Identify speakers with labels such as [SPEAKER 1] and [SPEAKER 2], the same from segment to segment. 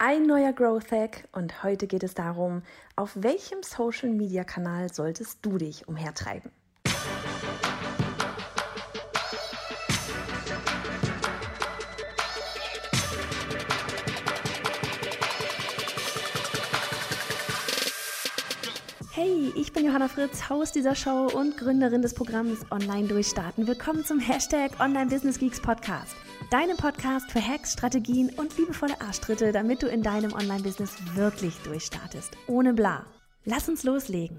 [SPEAKER 1] Ein neuer Growth Hack und heute geht es darum, auf welchem Social Media Kanal solltest du dich umhertreiben? Hey, ich bin Johanna Fritz, Haus dieser Show und Gründerin des Programms Online Durchstarten. Willkommen zum Hashtag Online Business Geeks Podcast. Deinem Podcast für Hacks, Strategien und liebevolle Arschtritte, damit du in deinem Online-Business wirklich durchstartest. Ohne bla. Lass uns loslegen.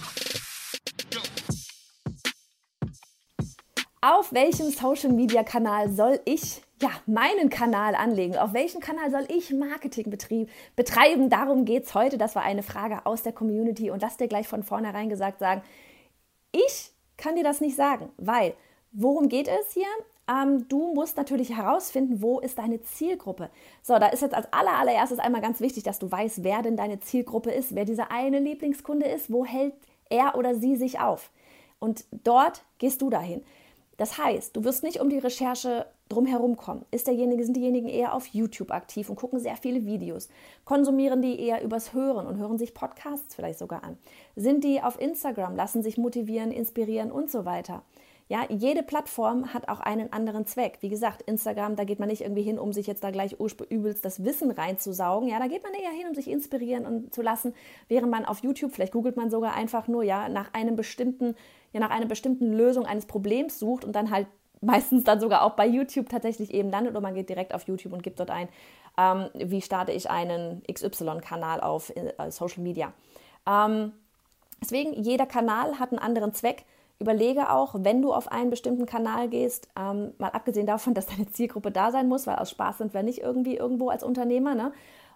[SPEAKER 1] Auf welchem Social Media Kanal soll ich ja, meinen Kanal anlegen? Auf welchem Kanal soll ich Marketing betreiben? Darum geht es heute. Das war eine Frage aus der Community und lass dir gleich von vornherein gesagt sagen, ich kann dir das nicht sagen, weil worum geht es hier? Ähm, du musst natürlich herausfinden, wo ist deine Zielgruppe. So, da ist jetzt als aller, allererstes einmal ganz wichtig, dass du weißt, wer denn deine Zielgruppe ist, wer dieser eine Lieblingskunde ist, wo hält er oder sie sich auf. Und dort gehst du dahin. Das heißt, du wirst nicht um die Recherche drumherum kommen. Ist derjenige, sind diejenigen eher auf YouTube aktiv und gucken sehr viele Videos? Konsumieren die eher übers Hören und hören sich Podcasts vielleicht sogar an? Sind die auf Instagram, lassen sich motivieren, inspirieren und so weiter? Ja, jede Plattform hat auch einen anderen Zweck. Wie gesagt, Instagram, da geht man nicht irgendwie hin, um sich jetzt da gleich übelst das Wissen reinzusaugen. Ja, da geht man eher hin, um sich inspirieren und zu lassen, während man auf YouTube, vielleicht googelt man sogar einfach nur, ja, nach einem bestimmten ja nach einer bestimmten Lösung eines Problems sucht und dann halt meistens dann sogar auch bei YouTube tatsächlich eben landet oder man geht direkt auf YouTube und gibt dort ein, ähm, wie starte ich einen XY-Kanal auf äh, Social Media. Ähm, deswegen, jeder Kanal hat einen anderen Zweck. Überlege auch, wenn du auf einen bestimmten Kanal gehst, ähm, mal abgesehen davon, dass deine Zielgruppe da sein muss, weil aus Spaß sind wir nicht irgendwie irgendwo als Unternehmer, ne?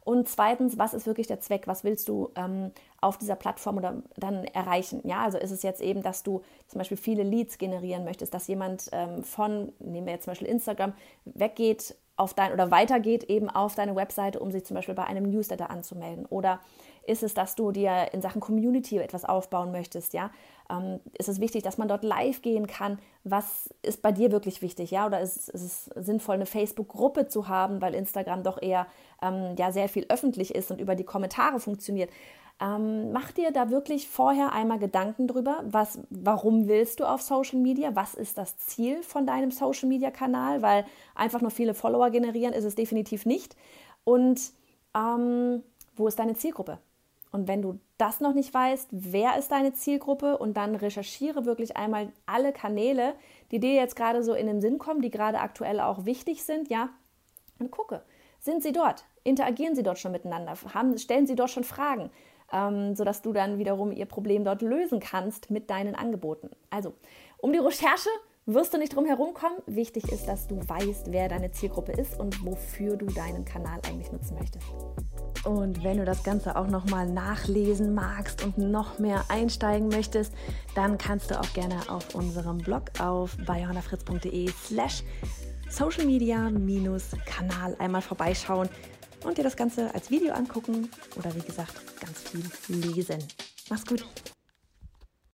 [SPEAKER 1] Und zweitens, was ist wirklich der Zweck? Was willst du ähm, auf dieser Plattform oder dann erreichen? Ja, also ist es jetzt eben, dass du zum Beispiel viele Leads generieren möchtest, dass jemand ähm, von, nehmen wir jetzt zum Beispiel Instagram, weggeht auf dein oder weitergeht eben auf deine Webseite, um sich zum Beispiel bei einem Newsletter anzumelden? Oder ist es, dass du dir in Sachen Community etwas aufbauen möchtest? Ja, ähm, ist es wichtig, dass man dort live gehen kann? Was ist bei dir wirklich wichtig? Ja, oder ist, ist es sinnvoll, eine Facebook-Gruppe zu haben, weil Instagram doch eher ähm, ja sehr viel öffentlich ist und über die Kommentare funktioniert? Ähm, mach dir da wirklich vorher einmal Gedanken drüber, was, warum willst du auf Social Media? Was ist das Ziel von deinem Social Media Kanal? Weil einfach nur viele Follower generieren ist es definitiv nicht. Und ähm, wo ist deine Zielgruppe? Und wenn du das noch nicht weißt, wer ist deine Zielgruppe und dann recherchiere wirklich einmal alle Kanäle, die dir jetzt gerade so in den Sinn kommen, die gerade aktuell auch wichtig sind, ja, und gucke, sind sie dort? Interagieren sie dort schon miteinander? Haben, stellen sie dort schon Fragen? Ähm, sodass du dann wiederum ihr Problem dort lösen kannst mit deinen Angeboten. Also, um die Recherche wirst du nicht drum herum kommen. Wichtig ist, dass du weißt, wer deine Zielgruppe ist und wofür du deinen Kanal eigentlich nutzen möchtest. Und wenn du das Ganze auch nochmal nachlesen magst und noch mehr einsteigen möchtest, dann kannst du auch gerne auf unserem Blog auf bayonafritz.de slash Social Media Kanal einmal vorbeischauen und dir das Ganze als Video angucken oder wie gesagt ganz viel lesen. Mach's gut!